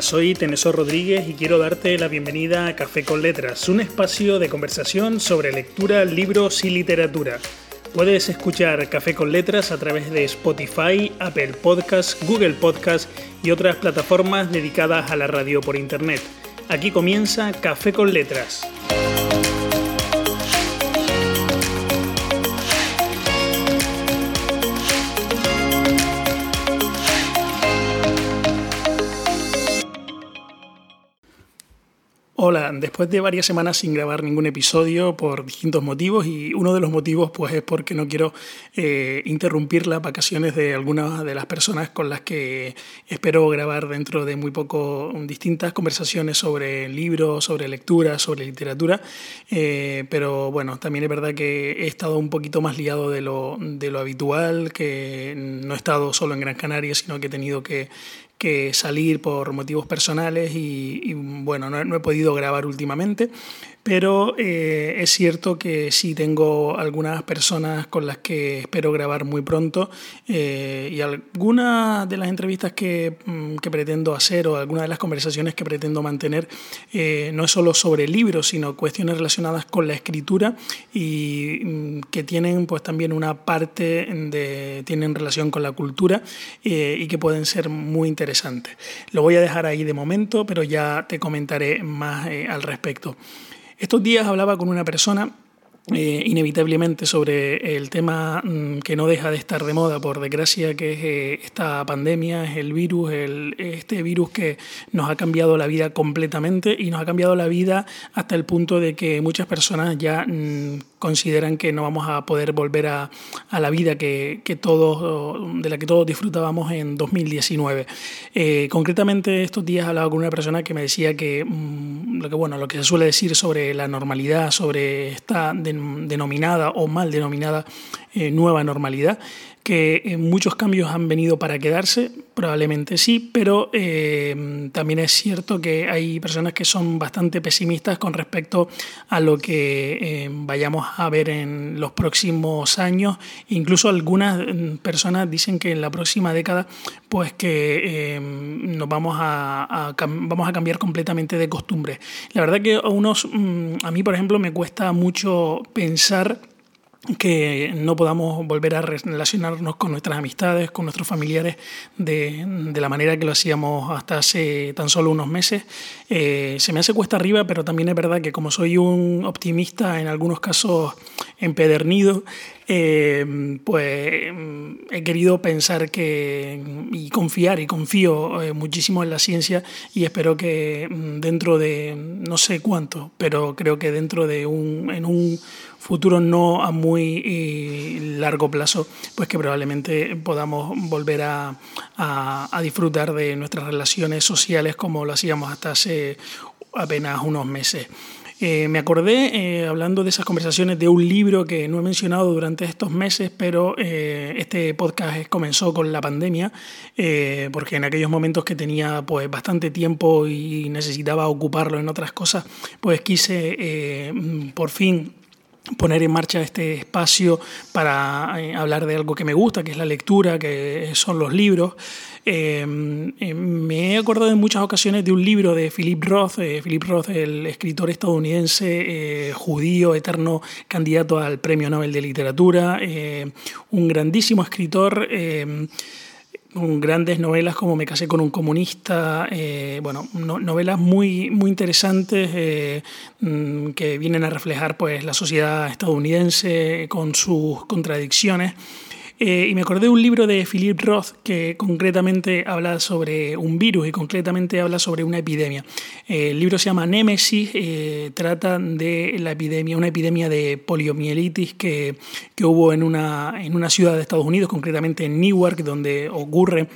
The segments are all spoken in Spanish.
Soy Tenesor Rodríguez y quiero darte la bienvenida a Café con Letras, un espacio de conversación sobre lectura, libros y literatura. Puedes escuchar Café con Letras a través de Spotify, Apple Podcasts, Google Podcasts y otras plataformas dedicadas a la radio por Internet. Aquí comienza Café con Letras. Después de varias semanas sin grabar ningún episodio por distintos motivos y uno de los motivos pues es porque no quiero eh, interrumpir las vacaciones de algunas de las personas con las que espero grabar dentro de muy poco distintas conversaciones sobre libros, sobre lectura, sobre literatura, eh, pero bueno, también es verdad que he estado un poquito más liado de lo, de lo habitual, que no he estado solo en Gran Canaria, sino que he tenido que que salir por motivos personales y, bueno, no, no, he podido grabar últimamente, pero eh, es cierto que sí tengo algunas personas con las que espero grabar muy pronto eh, y algunas de las entrevistas que, mm, que, pretendo hacer o algunas de las conversaciones que pretendo mantener eh, no es solo sobre libros, sino cuestiones relacionadas con la escritura y mm, que tienen pues también una parte de, tienen relación con la cultura y que pueden ser muy interesantes. Lo voy a dejar ahí de momento, pero ya te comentaré más al respecto. Estos días hablaba con una persona eh, inevitablemente sobre el tema mm, que no deja de estar de moda, por desgracia, que es eh, esta pandemia, es el virus, el, este virus que nos ha cambiado la vida completamente y nos ha cambiado la vida hasta el punto de que muchas personas ya mm, consideran que no vamos a poder volver a, a la vida que, que, todos, de la que todos disfrutábamos en 2019. Eh, concretamente estos días hablaba con una persona que me decía que, mm, lo que bueno, lo que se suele decir sobre la normalidad, sobre esta denominada o mal denominada eh, nueva normalidad, que eh, muchos cambios han venido para quedarse, probablemente sí, pero eh, también es cierto que hay personas que son bastante pesimistas con respecto a lo que vayamos a ver en los próximos años. Incluso algunas mm, personas dicen que en la próxima década, pues que nos vamos a, vamos a cambiar completamente de costumbre. La verdad que a unos, mm, a mí por ejemplo, me cuesta mucho pensar que no podamos volver a relacionarnos con nuestras amistades, con nuestros familiares de, de la manera que lo hacíamos hasta hace tan solo unos meses. Eh, se me hace cuesta arriba, pero también es verdad que como soy un optimista, en algunos casos empedernido, eh, pues he querido pensar que y confiar y confío eh, muchísimo en la ciencia y espero que mm, dentro de no sé cuánto, pero creo que dentro de un en un futuro no a muy eh, largo plazo, pues que probablemente podamos volver a, disfrutar de nuestras relaciones sociales como lo hacíamos hasta hace apenas unos meses. Eh, me acordé, eh, hablando de esas conversaciones, de un libro que no he mencionado durante estos meses, pero este podcast comenzó con la pandemia, porque en aquellos momentos que tenía pues, bastante tiempo y necesitaba ocuparlo en otras cosas, pues quise eh, por fin poner en marcha este espacio para eh, hablar de algo que me gusta, que es la lectura, que son los libros. Eh, eh, me he acordado en muchas ocasiones de un libro de Philip Roth, eh, Philip Roth, el escritor estadounidense eh, judío, eterno candidato al Premio Nobel de Literatura, un grandísimo escritor grandes novelas como Me casé con un comunista, eh, bueno, no, novelas muy, muy interesantes eh, mm, que vienen a reflejar pues, la sociedad estadounidense con sus contradicciones. Eh, y me acordé de un libro de Philip Roth que concretamente habla sobre un virus y concretamente habla sobre una epidemia. Eh, el libro se llama Némesis, eh, trata de la epidemia, una epidemia de poliomielitis que, que hubo en una, en una ciudad de Estados Unidos, concretamente en Newark, donde ocurre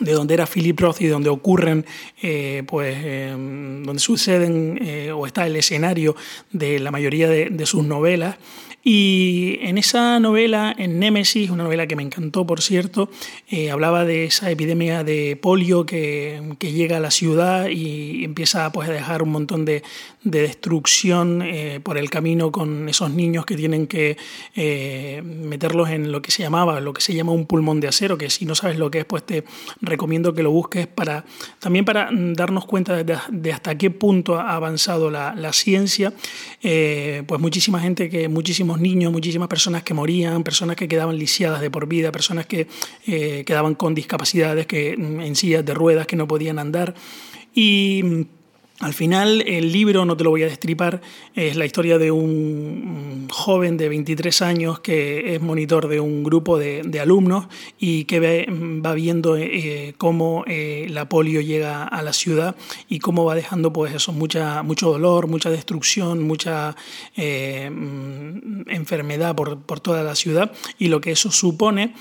de donde era Philip Roth y donde ocurren, eh, pues, eh, donde suceden eh, o está el escenario de la mayoría de, sus novelas. Y en esa novela, en Némesis, una novela que me encantó, por cierto, hablaba de esa epidemia de polio que, que, llega a la ciudad y empieza pues, a dejar un montón de, de destrucción por el camino con esos niños que tienen que meterlos en lo que se llamaba, lo que se llama un pulmón de acero, que si no sabes lo que es, pues te recomiendo que lo busques para, también para darnos cuenta de, hasta qué punto ha avanzado la, ciencia. Eh, pues muchísima gente, que, muchísimos niños, muchísimas personas que morían, personas que quedaban lisiadas de por vida, personas que eh, quedaban con discapacidades, que mm, en sillas de ruedas, que no podían andar. Y al final, el libro, no te lo voy a destripar, es la historia de un joven de 23 años que es monitor de un grupo de, alumnos y que va viendo eh, cómo eh, la polio llega a la ciudad y cómo va dejando pues eso, mucha, mucho dolor, mucha destrucción, mucha eh, mm, enfermedad por, por toda la ciudad y lo que eso supone.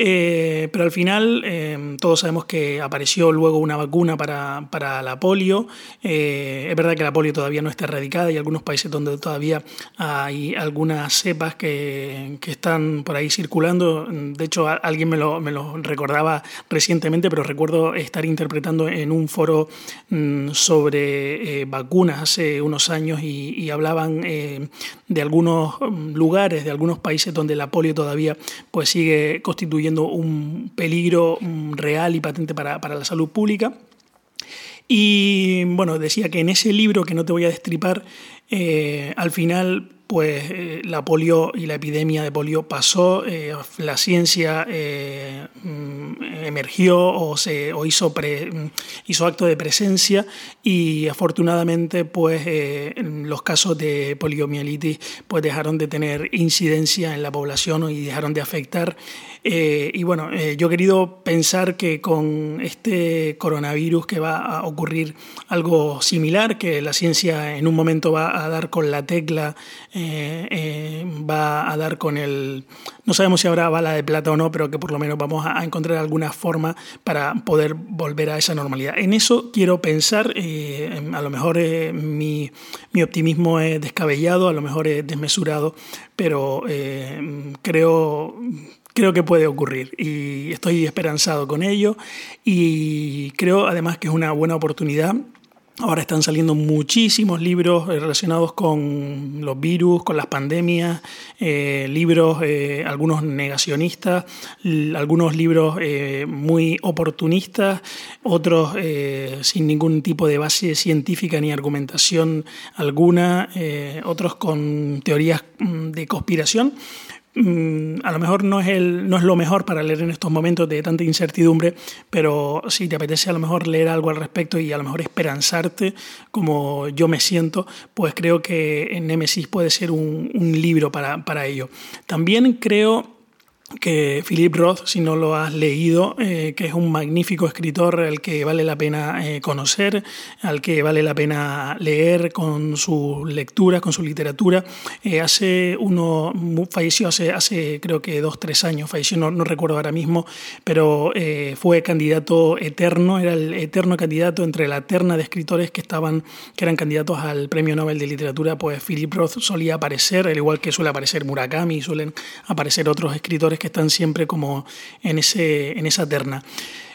Eh, pero al final eh, todos sabemos que apareció luego una vacuna para, para la polio. Eh, es verdad que la polio todavía no está erradicada y algunos países donde todavía hay algunas cepas que, que están por ahí circulando. De hecho, alguien me lo, me lo, recordaba recientemente, pero recuerdo estar interpretando en un foro mm, sobre vacunas hace unos años y, y hablaban de algunos mm, lugares, de algunos países donde la polio todavía pues, sigue constituyendo un peligro mm, real y patente para, para la salud pública. Y bueno, decía que en ese libro que no te voy a destripar, eh, al final pues eh, la polio y la epidemia de polio pasó, eh, la ciencia mm, emergió o, se, o hizo, mm, hizo acto de presencia y afortunadamente pues los casos de poliomielitis pues dejaron de tener incidencia en la población y dejaron de afectar. Eh, y bueno, eh, yo he querido pensar que con este coronavirus que va a ocurrir algo similar, que la ciencia en un momento va a dar con la tecla, eh, va a dar con el... No sabemos si habrá bala de plata o no, pero que por lo menos vamos a encontrar alguna forma para poder volver a esa normalidad. En eso quiero pensar, a lo mejor mi, mi optimismo es descabellado, a lo mejor es desmesurado, pero creo creo que puede ocurrir y estoy esperanzado con ello y creo además que es una buena oportunidad Ahora están saliendo muchísimos libros relacionados con los virus, con las pandemias, eh, libros, eh, algunos negacionistas, algunos libros eh, muy oportunistas, otros sin ningún tipo de base científica ni argumentación alguna, otros con teorías mm, de conspiración. Mm, a lo mejor no es, el, no es lo mejor para leer en estos momentos de tanta incertidumbre, pero si te apetece a lo mejor leer algo al respecto y a lo mejor esperanzarte como yo me siento, pues creo que Nemesis puede ser un, un libro para, para ello. También creo que Philip Roth, si no lo has leído, eh, que es un magnífico escritor al que vale la pena eh, conocer, al que vale la pena leer con sus lecturas, con su literatura. Eh, hace uno, falleció hace, hace creo que dos, tres años, falleció, no, recuerdo ahora mismo, pero fue candidato eterno, era el eterno candidato entre la terna de escritores que estaban, que eran candidatos al Premio Nobel de Literatura, pues Philip Roth solía aparecer, al igual que suele aparecer Murakami, suelen aparecer otros escritores que están siempre como en, ese, en esa terna.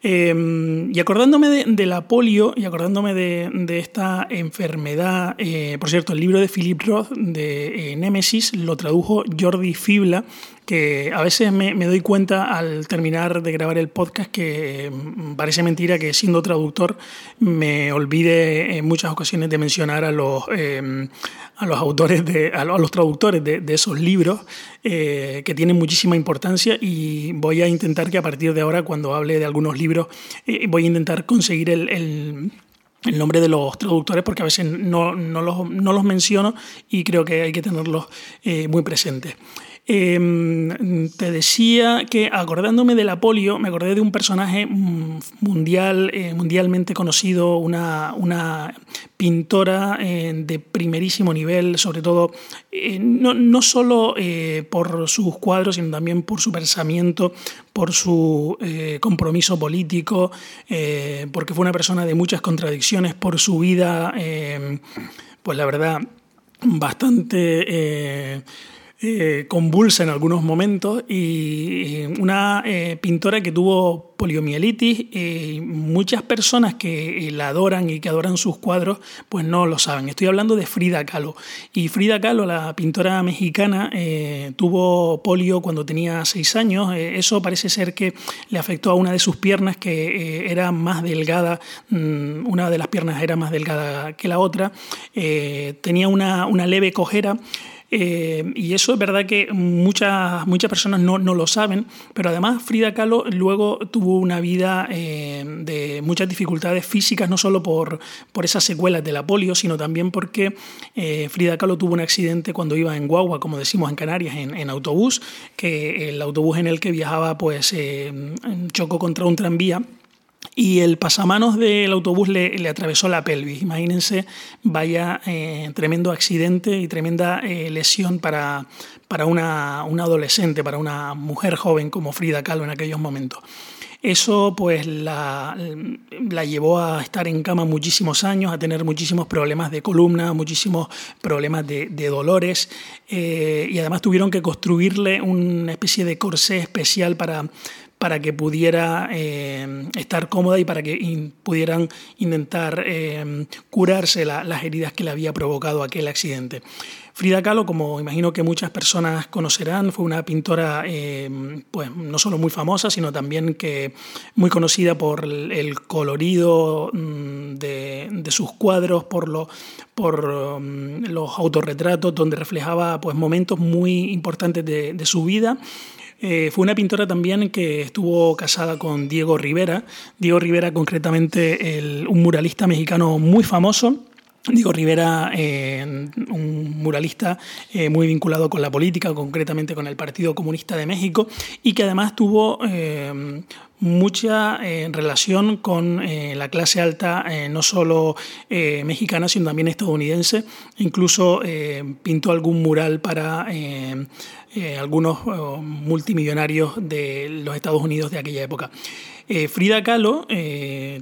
Em, y acordándome de, la polio y acordándome de, esta enfermedad, eh, por cierto, el libro de Philip Roth de eh, Némesis lo tradujo Jordi Fibla, que a veces me, doy cuenta al terminar de grabar el podcast que mm, parece mentira que siendo traductor me olvide en muchas ocasiones de mencionar a los, em, a los autores, de, a los traductores de, esos libros eh, que tienen muchísima importancia y voy a intentar que a partir de ahora cuando hable de algunos libros eh, voy a intentar conseguir el, el nombre de los traductores porque a veces no, no, los, no los, menciono y creo que hay que tenerlos eh, muy presentes. Em, te decía que acordándome de la polio, me acordé de un personaje mm, mundial, eh, mundialmente conocido, una, una pintora eh, de primerísimo nivel, sobre todo eh, no, no, solo por sus cuadros, sino también por su pensamiento, por su compromiso político, porque fue una persona de muchas contradicciones, por su vida, pues la verdad, bastante eh, convulsa en algunos momentos y una eh, pintora que tuvo poliomielitis y muchas personas que la adoran y que adoran sus cuadros pues no lo saben. Estoy hablando de Frida Kahlo y Frida Kahlo, la pintora mexicana, tuvo polio cuando tenía seis años. eso parece ser que le afectó a una de sus piernas que era más delgada, mm, una de las piernas era más delgada que la otra, tenía una, una leve cojera eh, y eso es verdad que muchas, muchas personas no, no, lo saben, pero además Frida Kahlo luego tuvo una vida eh, de muchas dificultades físicas, no solo por, por esas secuelas de la polio, sino también porque eh, Frida Kahlo tuvo un accidente cuando iba en guagua, como decimos en Canarias, en, en autobús, que el autobús en el que viajaba pues chocó contra un tranvía y el pasamanos del autobús le, atravesó la pelvis. Imagínense, vaya eh, tremendo accidente y tremenda eh, lesión para, para una, adolescente, para una mujer joven como Frida Kahlo en aquellos momentos. Eso pues la, la, llevó a estar en cama muchísimos años, a tener muchísimos problemas de columna, muchísimos problemas de, dolores eh, y además tuvieron que construirle una especie de corsé especial para, para que pudiera eh, estar cómoda y para que pudieran intentar eh, curarse las heridas que le había provocado aquel accidente. Frida Kahlo, como imagino que muchas personas conocerán, fue una pintora eh, pues, no solo muy famosa, sino también que muy conocida por el colorido mm, de, sus cuadros, por, lo, por mm, los autorretratos, donde reflejaba pues, momentos muy importantes de, su vida eh, fue una pintora también que estuvo casada con Diego Rivera. Diego Rivera, concretamente, un muralista mexicano muy famoso. Diego Rivera, eh, un muralista eh, muy vinculado con la política, concretamente con el Partido Comunista de México, y que además tuvo mucha relación con la clase alta, no solo mexicana, sino también estadounidense. Incluso pintó algún mural para eh, algunos eh, multimillonarios de los Estados Unidos de aquella época. Eh, Frida Kahlo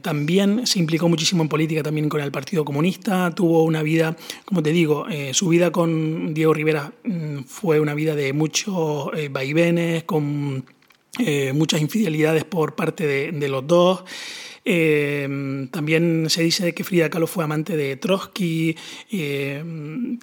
también se implicó muchísimo en política, también con el Partido Comunista, tuvo una vida, como te digo, su vida con Diego Rivera mm, fue una vida de muchos vaivenes, con muchas infidelidades por parte de los dos. Eh, también se dice que Frida Kahlo fue amante de Trotsky, eh,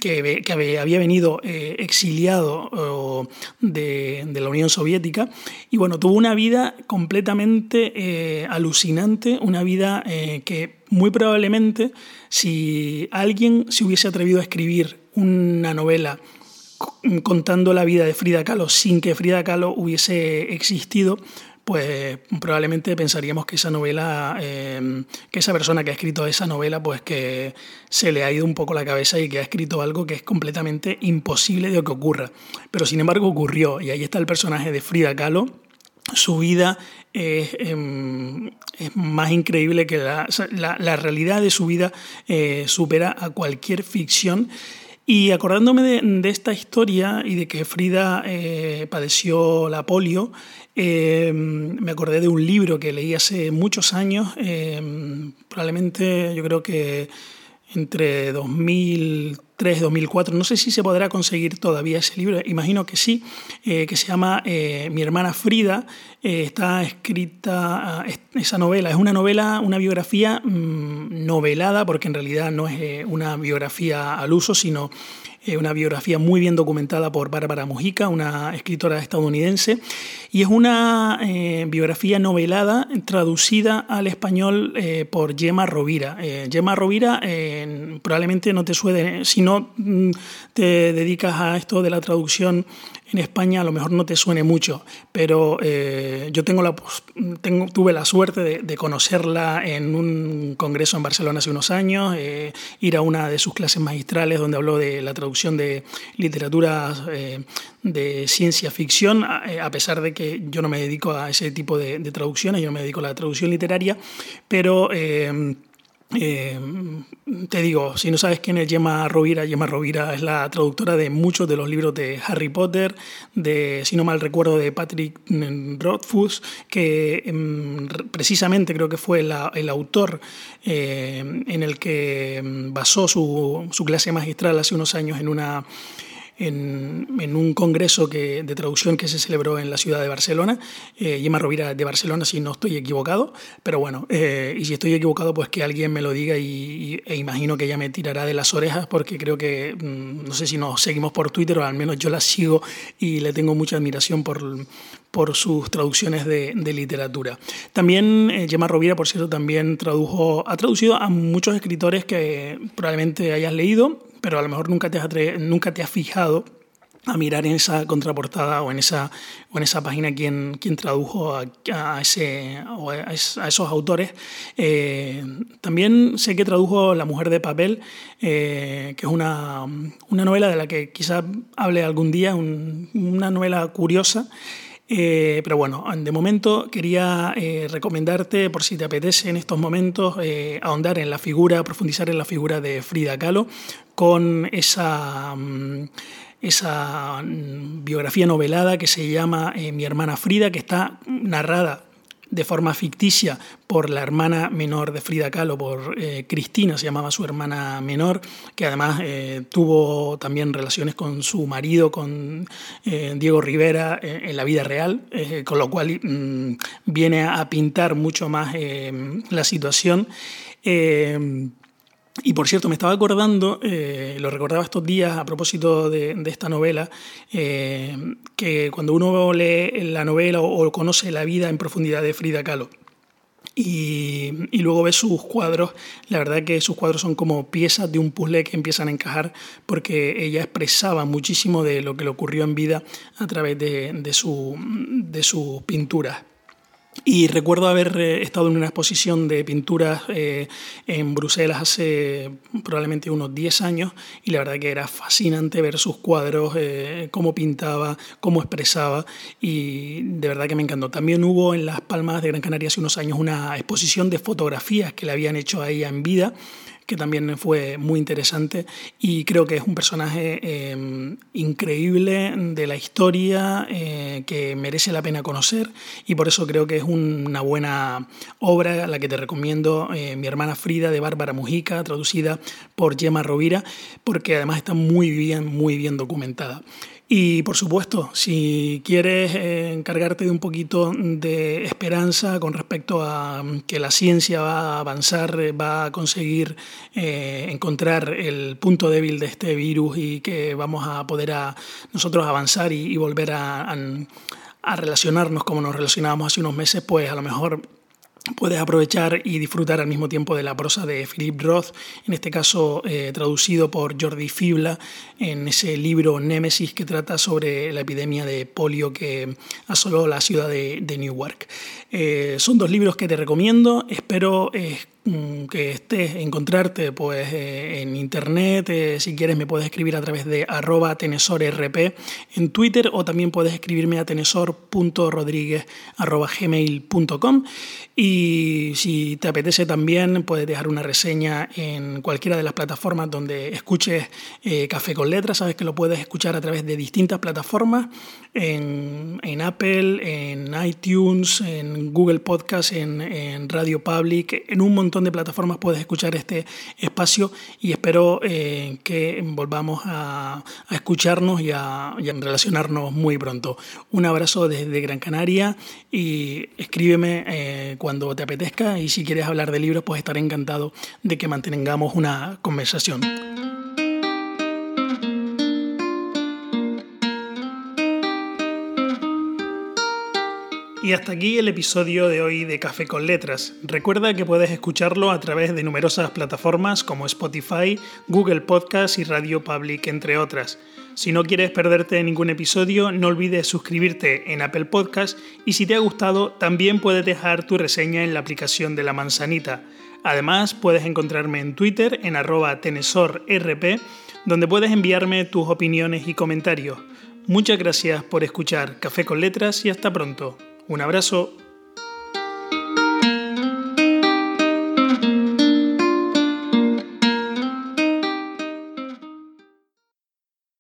que, había venido eh, exiliado de, la Unión Soviética. Y bueno, tuvo una vida completamente alucinante, una vida que muy probablemente si alguien se hubiese atrevido a escribir una novela contando la vida de Frida Kahlo sin que Frida Kahlo hubiese existido, pues probablemente pensaríamos que esa novela, em, que esa persona que ha escrito esa novela, pues que se le ha ido un poco la cabeza y que ha escrito algo que es completamente imposible de que ocurra. Pero sin embargo ocurrió, y ahí está el personaje de Frida Kahlo. Su vida es, em, más increíble que la, la, realidad de su vida eh, supera a cualquier ficción. Y acordándome de, esta historia y de que Frida eh, padeció la polio, Em, me acordé de un libro que leí hace muchos años, em, probablemente yo creo que entre 2003 y 2004, no sé si se podrá conseguir todavía ese libro, imagino que sí, eh, que se llama eh, Mi hermana Frida, eh, está escrita ah, esa novela, es una novela, una biografía mm, novelada, porque en realidad no es una biografía al uso, sino eh, una biografía muy bien documentada por Bárbara Mujica, una escritora estadounidense, y es una eh, biografía novelada traducida al español eh, por Gemma Rovira. Gemma Rovira probablemente no te suene, si no mm, te dedicas a esto de la traducción en España a lo mejor no te suene mucho, pero eh, yo tengo la, tuve la suerte de, conocerla en un congreso en Barcelona hace unos años, eh, ir a una de sus clases magistrales donde habló de la traducción de literatura eh, de ciencia ficción, a, pesar de que yo no me dedico a ese tipo de, de, traducciones, yo no me dedico a la traducción literaria, pero eh, te digo, si no sabes quién es Gemma Rovira, Gemma Rovira es la traductora de muchos de los libros de Harry Potter, de, si no mal recuerdo, de Patrick Rothfuss, que em, precisamente creo que fue el autor eh, en el que em, basó su, su clase magistral hace unos años en una en, un congreso que, de traducción que se celebró en la ciudad de Barcelona. Eh, Gemma Rovira de Barcelona, si no estoy equivocado. Pero bueno, eh, y si estoy equivocado, pues que alguien me lo diga y, e imagino que ella me tirará de las orejas porque creo que, mm, no sé si nos seguimos por Twitter o al menos yo la sigo y le tengo mucha admiración por, por sus traducciones de, literatura. También eh, Gemma Rovira, por cierto, también tradujo, ha traducido a muchos escritores que probablemente hayas leído, pero a lo mejor nunca te has, nunca te has fijado a mirar en esa contraportada o en esa, o en esa página quién, quién tradujo a, ese, a, esos autores. Eh, también sé que tradujo La mujer de papel, eh, que es una, una, novela de la que quizás hable algún día, una novela curiosa. Eh, pero bueno, de momento quería eh, recomendarte, por si te apetece en estos momentos, eh, ahondar en la figura, profundizar en la figura de Frida Kahlo, con esa, mm, esa mm, biografía novelada que se llama Mi hermana Frida, que está narrada de forma ficticia por la hermana menor de Frida Kahlo, por eh, Cristina, se llamaba su hermana menor, que además eh, tuvo también relaciones con su marido, con eh, Diego Rivera, en la vida real, con lo cual mm, viene a pintar mucho más la situación. Y por cierto, me estaba acordando, eh, lo recordaba estos días a propósito de, esta novela, eh, que cuando uno lee la novela o, conoce la vida en profundidad de Frida Kahlo, y, luego ve sus cuadros, la verdad que sus cuadros son como piezas de un puzzle que empiezan a encajar porque ella expresaba muchísimo de lo que le ocurrió en vida a través de, su, de sus pinturas. Y recuerdo haber eh, estado en una exposición de pinturas eh, en Bruselas hace probablemente unos 10 años y la verdad que era fascinante ver sus cuadros, eh, cómo pintaba, cómo expresaba y de verdad que me encantó. También hubo en Las Palmas de Gran Canaria hace unos años una exposición de fotografías que le habían hecho a ella en vida que también fue muy interesante y creo que es un personaje eh, increíble de la historia eh, que merece la pena conocer y por eso creo que es una buena obra la que te recomiendo, eh, Mi hermana Frida de Bárbara Mujica, traducida por Gemma Rovira, porque además está muy bien, muy bien documentada. Y por supuesto, si quieres eh, encargarte de un poquito de esperanza con respecto a mm, que la ciencia va a avanzar, eh, va a conseguir eh, encontrar el punto débil de este virus y que vamos a poder a nosotros avanzar y, volver a, a relacionarnos como nos relacionábamos hace unos meses, pues a lo mejor puedes aprovechar y disfrutar al mismo tiempo de la prosa de Philip Roth, en este caso eh, traducido por Jordi Fibla en ese libro Némesis que trata sobre la epidemia de polio que asoló la ciudad de, Newark. Eh, son dos libros que te recomiendo, espero eh, que estés, encontrarte pues, eh, en internet. Eh, si quieres me puedes escribir a través de arroba tenesorrp en Twitter o también puedes escribirme a tenesor.rodríguez.gmail.com y si te apetece también puedes dejar una reseña en cualquiera de las plataformas donde escuches eh, Café con Letras. Sabes que lo puedes escuchar a través de distintas plataformas, en, en Apple, en iTunes, en Google Podcast, en, en Radio Public, en un montón de plataformas puedes escuchar este espacio y espero eh, que volvamos a, escucharnos y a, relacionarnos muy pronto. Un abrazo desde Gran Canaria y escríbeme eh, cuando te apetezca y si quieres hablar de libros pues estaré encantado de que mantengamos una conversación. Y hasta aquí el episodio de hoy de Café con Letras. Recuerda que puedes escucharlo a través de numerosas plataformas como Spotify, Google Podcast y Radio Public, entre otras. Si no quieres perderte ningún episodio, no olvides suscribirte en Apple Podcast y si te ha gustado, también puedes dejar tu reseña en la aplicación de la manzanita. Además, puedes encontrarme en Twitter en arroba tenesorrp, donde puedes enviarme tus opiniones y comentarios. Muchas gracias por escuchar Café con Letras y hasta pronto. Un abrazo.